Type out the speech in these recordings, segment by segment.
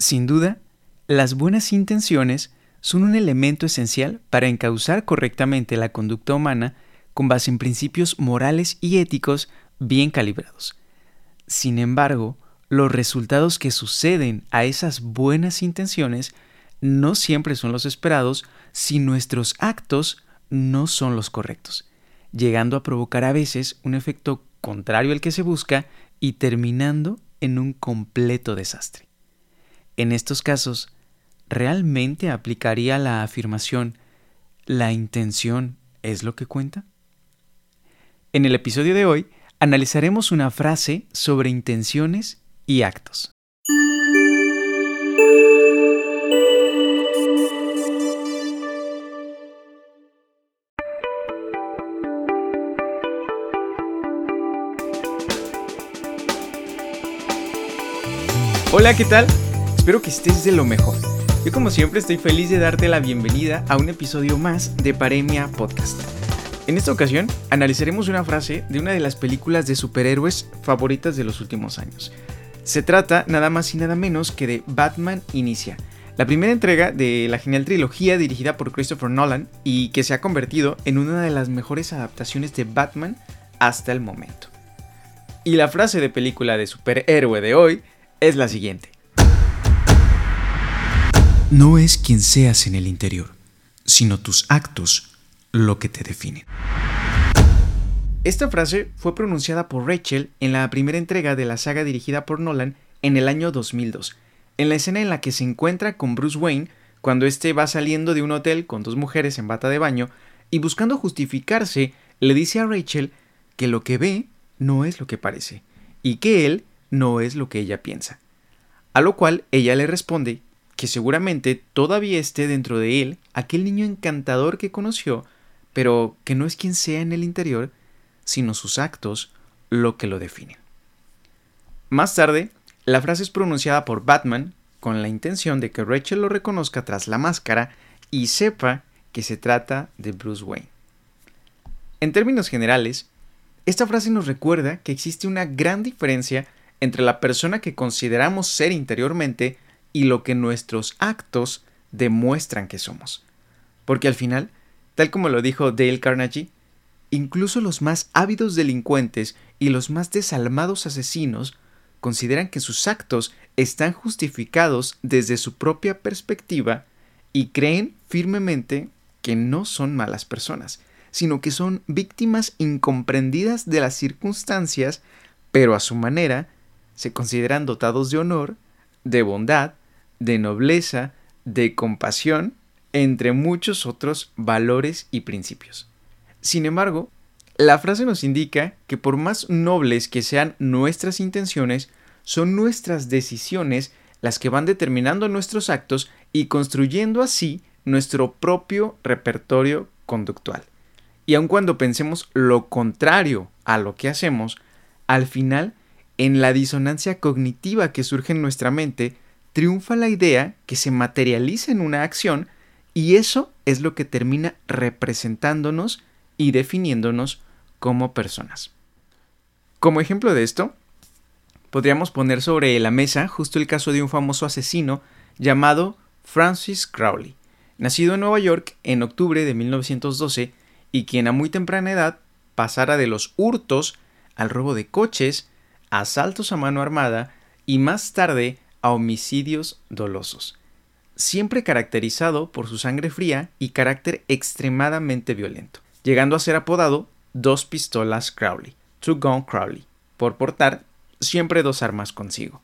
Sin duda, las buenas intenciones son un elemento esencial para encauzar correctamente la conducta humana con base en principios morales y éticos bien calibrados. Sin embargo, los resultados que suceden a esas buenas intenciones no siempre son los esperados si nuestros actos no son los correctos, llegando a provocar a veces un efecto contrario al que se busca y terminando en un completo desastre. En estos casos, ¿realmente aplicaría la afirmación la intención es lo que cuenta? En el episodio de hoy analizaremos una frase sobre intenciones y actos. Hola, ¿qué tal? Espero que estés de lo mejor. Yo como siempre estoy feliz de darte la bienvenida a un episodio más de Paremia Podcast. En esta ocasión analizaremos una frase de una de las películas de superhéroes favoritas de los últimos años. Se trata nada más y nada menos que de Batman Inicia, la primera entrega de la genial trilogía dirigida por Christopher Nolan y que se ha convertido en una de las mejores adaptaciones de Batman hasta el momento. Y la frase de película de superhéroe de hoy es la siguiente. No es quien seas en el interior, sino tus actos lo que te definen. Esta frase fue pronunciada por Rachel en la primera entrega de la saga dirigida por Nolan en el año 2002, en la escena en la que se encuentra con Bruce Wayne cuando éste va saliendo de un hotel con dos mujeres en bata de baño y buscando justificarse le dice a Rachel que lo que ve no es lo que parece y que él no es lo que ella piensa. A lo cual ella le responde que seguramente todavía esté dentro de él aquel niño encantador que conoció, pero que no es quien sea en el interior, sino sus actos lo que lo definen. Más tarde, la frase es pronunciada por Batman con la intención de que Rachel lo reconozca tras la máscara y sepa que se trata de Bruce Wayne. En términos generales, esta frase nos recuerda que existe una gran diferencia entre la persona que consideramos ser interiormente y lo que nuestros actos demuestran que somos. Porque al final, tal como lo dijo Dale Carnegie, incluso los más ávidos delincuentes y los más desalmados asesinos consideran que sus actos están justificados desde su propia perspectiva y creen firmemente que no son malas personas, sino que son víctimas incomprendidas de las circunstancias, pero a su manera se consideran dotados de honor, de bondad de nobleza, de compasión, entre muchos otros valores y principios. Sin embargo, la frase nos indica que por más nobles que sean nuestras intenciones, son nuestras decisiones las que van determinando nuestros actos y construyendo así nuestro propio repertorio conductual. Y aun cuando pensemos lo contrario a lo que hacemos, al final, en la disonancia cognitiva que surge en nuestra mente, triunfa la idea que se materializa en una acción y eso es lo que termina representándonos y definiéndonos como personas. Como ejemplo de esto, podríamos poner sobre la mesa justo el caso de un famoso asesino llamado Francis Crowley, nacido en Nueva York en octubre de 1912 y quien a muy temprana edad pasara de los hurtos al robo de coches, asaltos a mano armada y más tarde a homicidios dolosos, siempre caracterizado por su sangre fría y carácter extremadamente violento, llegando a ser apodado Dos Pistolas Crowley, Two Gun Crowley, por portar siempre dos armas consigo.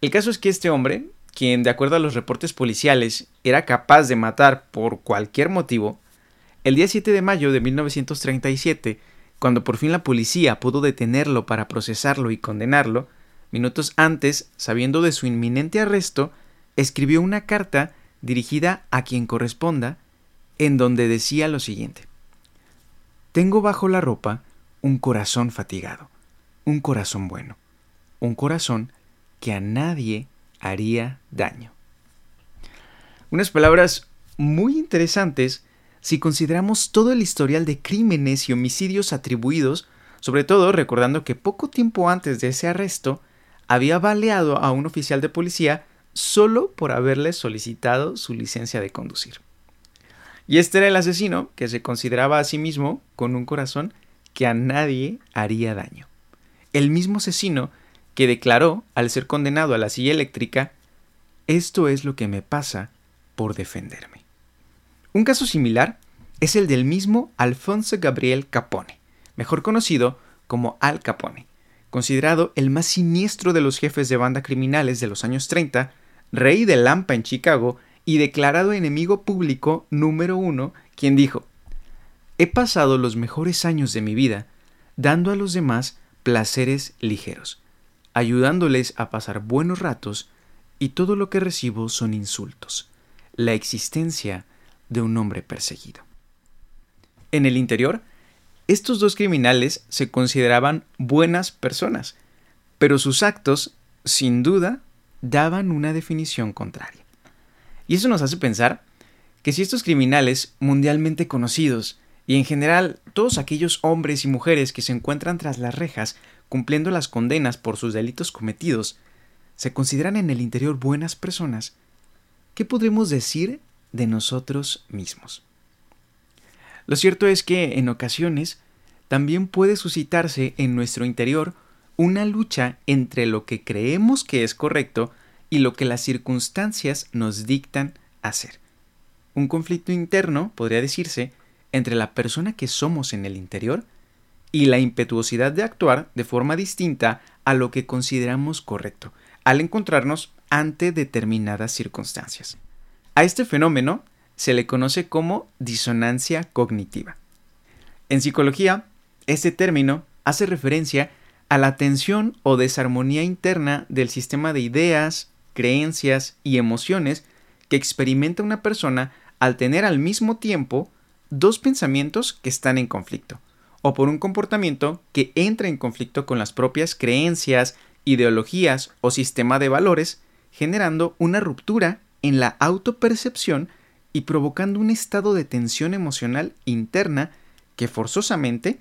El caso es que este hombre, quien de acuerdo a los reportes policiales era capaz de matar por cualquier motivo, el día 7 de mayo de 1937, cuando por fin la policía pudo detenerlo para procesarlo y condenarlo, Minutos antes, sabiendo de su inminente arresto, escribió una carta dirigida a quien corresponda, en donde decía lo siguiente. Tengo bajo la ropa un corazón fatigado, un corazón bueno, un corazón que a nadie haría daño. Unas palabras muy interesantes si consideramos todo el historial de crímenes y homicidios atribuidos, sobre todo recordando que poco tiempo antes de ese arresto había baleado a un oficial de policía solo por haberle solicitado su licencia de conducir. Y este era el asesino que se consideraba a sí mismo con un corazón que a nadie haría daño. El mismo asesino que declaró, al ser condenado a la silla eléctrica, esto es lo que me pasa por defenderme. Un caso similar es el del mismo Alfonso Gabriel Capone, mejor conocido como Al Capone, considerado el más siniestro de los jefes de banda criminales de los años 30, rey de Lampa en Chicago y declarado enemigo público número uno, quien dijo, He pasado los mejores años de mi vida dando a los demás placeres ligeros, ayudándoles a pasar buenos ratos y todo lo que recibo son insultos, la existencia de un hombre perseguido. En el interior, estos dos criminales se consideraban buenas personas, pero sus actos, sin duda, daban una definición contraria. Y eso nos hace pensar que si estos criminales mundialmente conocidos, y en general todos aquellos hombres y mujeres que se encuentran tras las rejas cumpliendo las condenas por sus delitos cometidos, se consideran en el interior buenas personas, ¿qué podremos decir de nosotros mismos? Lo cierto es que en ocasiones también puede suscitarse en nuestro interior una lucha entre lo que creemos que es correcto y lo que las circunstancias nos dictan hacer. Un conflicto interno, podría decirse, entre la persona que somos en el interior y la impetuosidad de actuar de forma distinta a lo que consideramos correcto, al encontrarnos ante determinadas circunstancias. A este fenómeno se le conoce como disonancia cognitiva. En psicología, este término hace referencia a la tensión o desarmonía interna del sistema de ideas, creencias y emociones que experimenta una persona al tener al mismo tiempo dos pensamientos que están en conflicto, o por un comportamiento que entra en conflicto con las propias creencias, ideologías o sistema de valores, generando una ruptura en la autopercepción y provocando un estado de tensión emocional interna que forzosamente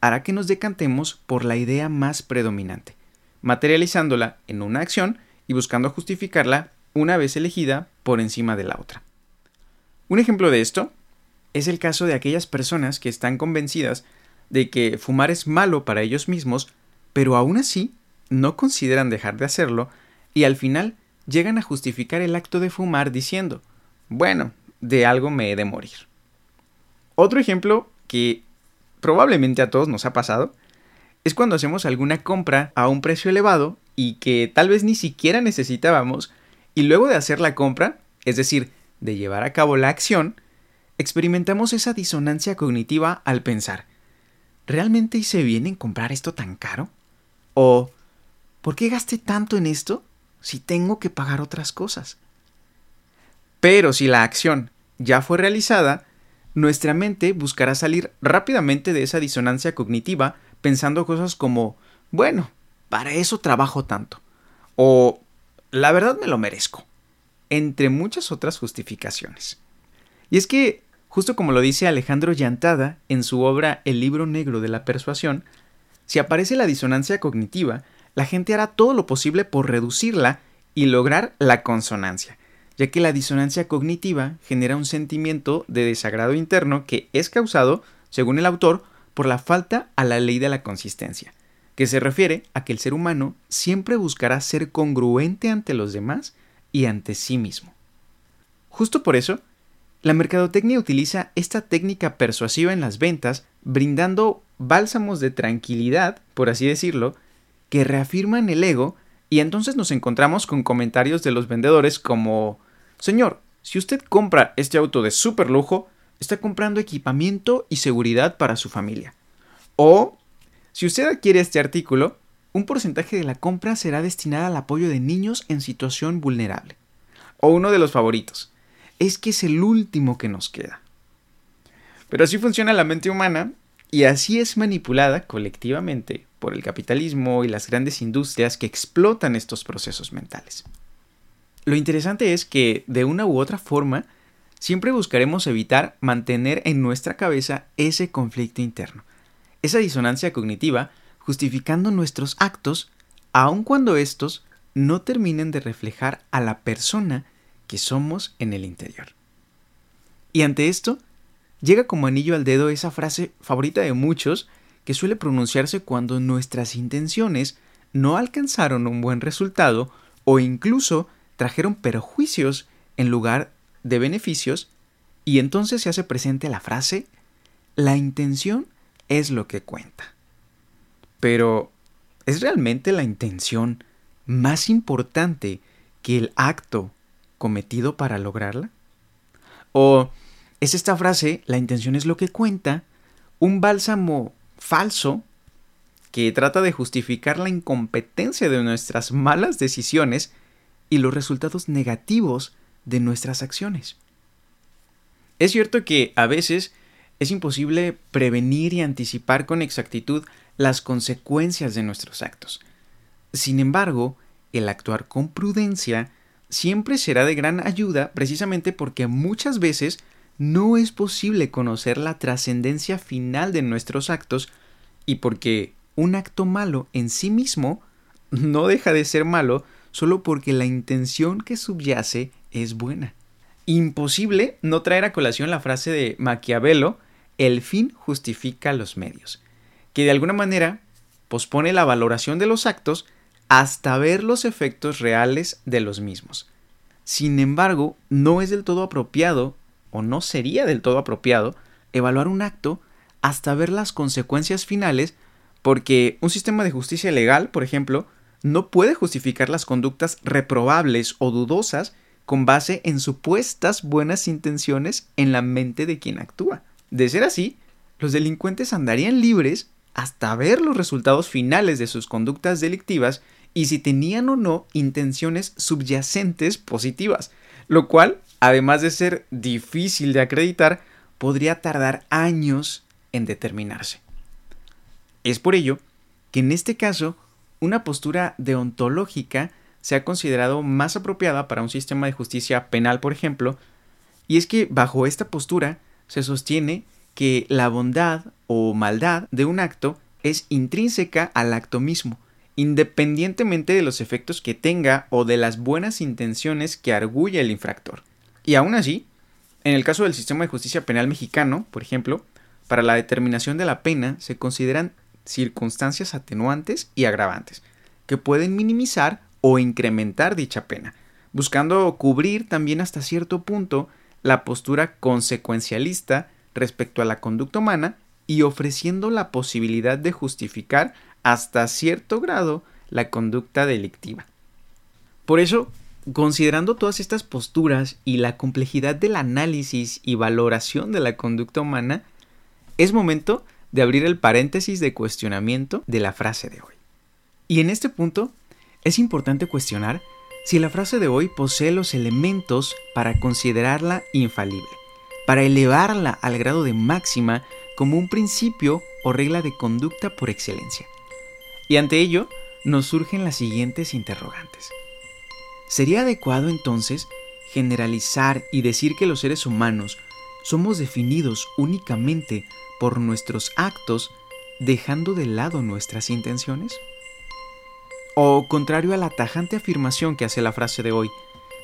hará que nos decantemos por la idea más predominante, materializándola en una acción y buscando justificarla una vez elegida por encima de la otra. Un ejemplo de esto es el caso de aquellas personas que están convencidas de que fumar es malo para ellos mismos, pero aún así no consideran dejar de hacerlo y al final llegan a justificar el acto de fumar diciendo, bueno, de algo me he de morir. Otro ejemplo que probablemente a todos nos ha pasado es cuando hacemos alguna compra a un precio elevado y que tal vez ni siquiera necesitábamos y luego de hacer la compra, es decir, de llevar a cabo la acción, experimentamos esa disonancia cognitiva al pensar, ¿realmente hice bien en comprar esto tan caro? ¿O por qué gasté tanto en esto si tengo que pagar otras cosas? Pero si la acción ya fue realizada, nuestra mente buscará salir rápidamente de esa disonancia cognitiva pensando cosas como, bueno, para eso trabajo tanto, o la verdad me lo merezco, entre muchas otras justificaciones. Y es que, justo como lo dice Alejandro Llantada en su obra El libro negro de la persuasión, si aparece la disonancia cognitiva, la gente hará todo lo posible por reducirla y lograr la consonancia, ya que la disonancia cognitiva genera un sentimiento de desagrado interno que es causado, según el autor, por la falta a la ley de la consistencia, que se refiere a que el ser humano siempre buscará ser congruente ante los demás y ante sí mismo. Justo por eso, la mercadotecnia utiliza esta técnica persuasiva en las ventas, brindando bálsamos de tranquilidad, por así decirlo, que reafirman el ego y entonces nos encontramos con comentarios de los vendedores como Señor, si usted compra este auto de super lujo, está comprando equipamiento y seguridad para su familia. O, si usted adquiere este artículo, un porcentaje de la compra será destinada al apoyo de niños en situación vulnerable. O uno de los favoritos, es que es el último que nos queda. Pero así funciona la mente humana y así es manipulada colectivamente por el capitalismo y las grandes industrias que explotan estos procesos mentales. Lo interesante es que, de una u otra forma, siempre buscaremos evitar mantener en nuestra cabeza ese conflicto interno, esa disonancia cognitiva, justificando nuestros actos, aun cuando estos no terminen de reflejar a la persona que somos en el interior. Y ante esto, llega como anillo al dedo esa frase favorita de muchos que suele pronunciarse cuando nuestras intenciones no alcanzaron un buen resultado o incluso trajeron perjuicios en lugar de beneficios, y entonces se hace presente la frase, la intención es lo que cuenta. Pero, ¿es realmente la intención más importante que el acto cometido para lograrla? ¿O es esta frase, la intención es lo que cuenta, un bálsamo falso que trata de justificar la incompetencia de nuestras malas decisiones y los resultados negativos de nuestras acciones? Es cierto que a veces es imposible prevenir y anticipar con exactitud las consecuencias de nuestros actos. Sin embargo, el actuar con prudencia siempre será de gran ayuda precisamente porque muchas veces no es posible conocer la trascendencia final de nuestros actos y porque un acto malo en sí mismo no deja de ser malo solo porque la intención que subyace es buena. Imposible no traer a colación la frase de Maquiavelo, el fin justifica los medios, que de alguna manera pospone la valoración de los actos hasta ver los efectos reales de los mismos. Sin embargo, no es del todo apropiado, o no sería del todo apropiado, evaluar un acto hasta ver las consecuencias finales, porque un sistema de justicia legal, por ejemplo, no puede justificar las conductas reprobables o dudosas con base en supuestas buenas intenciones en la mente de quien actúa. De ser así, los delincuentes andarían libres hasta ver los resultados finales de sus conductas delictivas y si tenían o no intenciones subyacentes positivas, lo cual, además de ser difícil de acreditar, podría tardar años en determinarse. Es por ello que en este caso una postura deontológica se ha considerado más apropiada para un sistema de justicia penal, por ejemplo, y es que bajo esta postura se sostiene que la bondad o maldad de un acto es intrínseca al acto mismo, independientemente de los efectos que tenga o de las buenas intenciones que arguye el infractor. Y aún así, en el caso del sistema de justicia penal mexicano, por ejemplo, para la determinación de la pena se consideran circunstancias atenuantes y agravantes, que pueden minimizar o incrementar dicha pena, buscando cubrir también hasta cierto punto la postura consecuencialista respecto a la conducta humana y ofreciendo la posibilidad de justificar hasta cierto grado la conducta delictiva. Por eso, considerando todas estas posturas y la complejidad del análisis y valoración de la conducta humana, es momento de abrir el paréntesis de cuestionamiento de la frase de hoy. Y en este punto, es importante cuestionar si la frase de hoy posee los elementos para considerarla infalible, para elevarla al grado de máxima como un principio o regla de conducta por excelencia. Y ante ello nos surgen las siguientes interrogantes. ¿Sería adecuado entonces generalizar y decir que los seres humanos somos definidos únicamente por nuestros actos dejando de lado nuestras intenciones? O contrario a la tajante afirmación que hace la frase de hoy,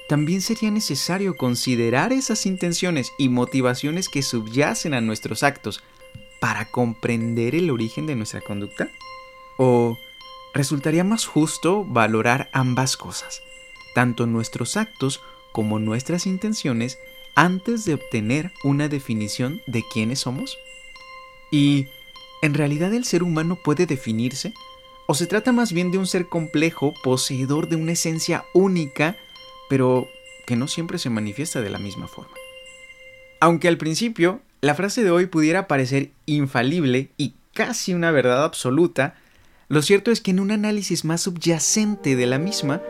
también sería necesario considerar esas intenciones y motivaciones que subyacen a nuestros actos para comprender el origen de nuestra conducta? ¿O resultaría más justo valorar ambas cosas, tanto nuestros actos como nuestras intenciones, antes de obtener una definición de quiénes somos? ¿Y en realidad el ser humano puede definirse? ¿O se trata más bien de un ser complejo, poseedor de una esencia única, pero que no siempre se manifiesta de la misma forma? Aunque al principio la frase de hoy pudiera parecer infalible y casi una verdad absoluta, lo cierto es que en un análisis más subyacente de la misma,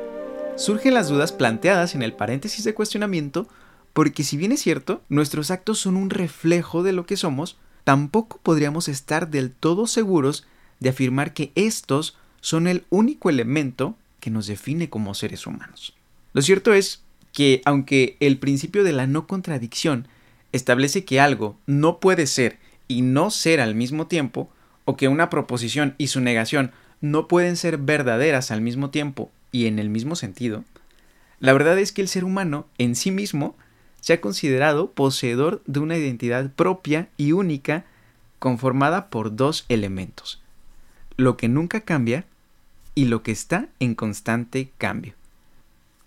surgen las dudas planteadas en el paréntesis de cuestionamiento, porque si bien es cierto, nuestros actos son un reflejo de lo que somos, tampoco podríamos estar del todo seguros de afirmar que estos son el único elemento que nos define como seres humanos. Lo cierto es que aunque el principio de la no contradicción establece que algo no puede ser y no ser al mismo tiempo, o que una proposición y su negación no pueden ser verdaderas al mismo tiempo y en el mismo sentido, la verdad es que el ser humano en sí mismo se ha considerado poseedor de una identidad propia y única conformada por dos elementos, lo que nunca cambia y lo que está en constante cambio.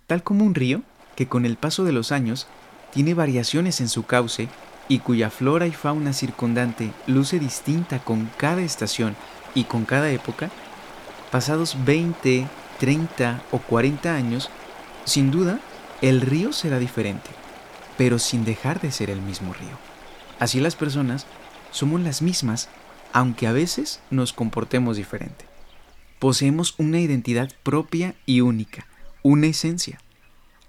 Tal como un río que con el paso de los años tiene variaciones en su cauce y cuya flora y fauna circundante luce distinta con cada estación y con cada época, pasados 20, 30 o 40 años, sin duda, el río será diferente, pero sin dejar de ser el mismo río. Así las personas somos las mismas, aunque a veces nos comportemos diferente. Poseemos una identidad propia y única, una esencia,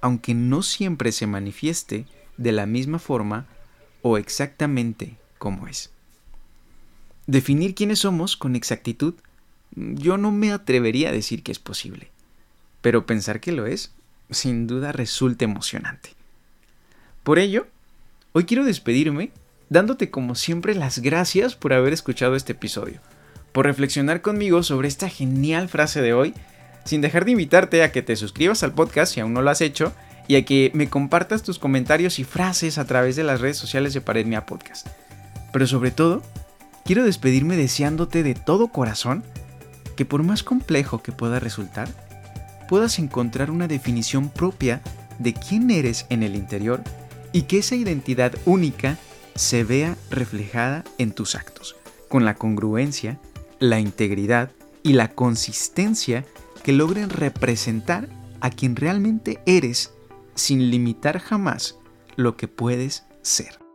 aunque no siempre se manifieste de la misma forma o exactamente como es. Definir quiénes somos con exactitud, yo no me atrevería a decir que es posible, pero pensar que lo es, sin duda resulta emocionante. Por ello, hoy quiero despedirme dándote como siempre las gracias por haber escuchado este episodio, por reflexionar conmigo sobre esta genial frase de hoy, sin dejar de invitarte a que te suscribas al podcast si aún no lo has hecho, y a que me compartas tus comentarios y frases a través de las redes sociales de Pared Mía Podcast. Pero sobre todo, quiero despedirme deseándote de todo corazón que por más complejo que pueda resultar, puedas encontrar una definición propia de quién eres en el interior y que esa identidad única se vea reflejada en tus actos, con la congruencia, la integridad y la consistencia que logren representar a quien realmente eres sin limitar jamás lo que puedes ser.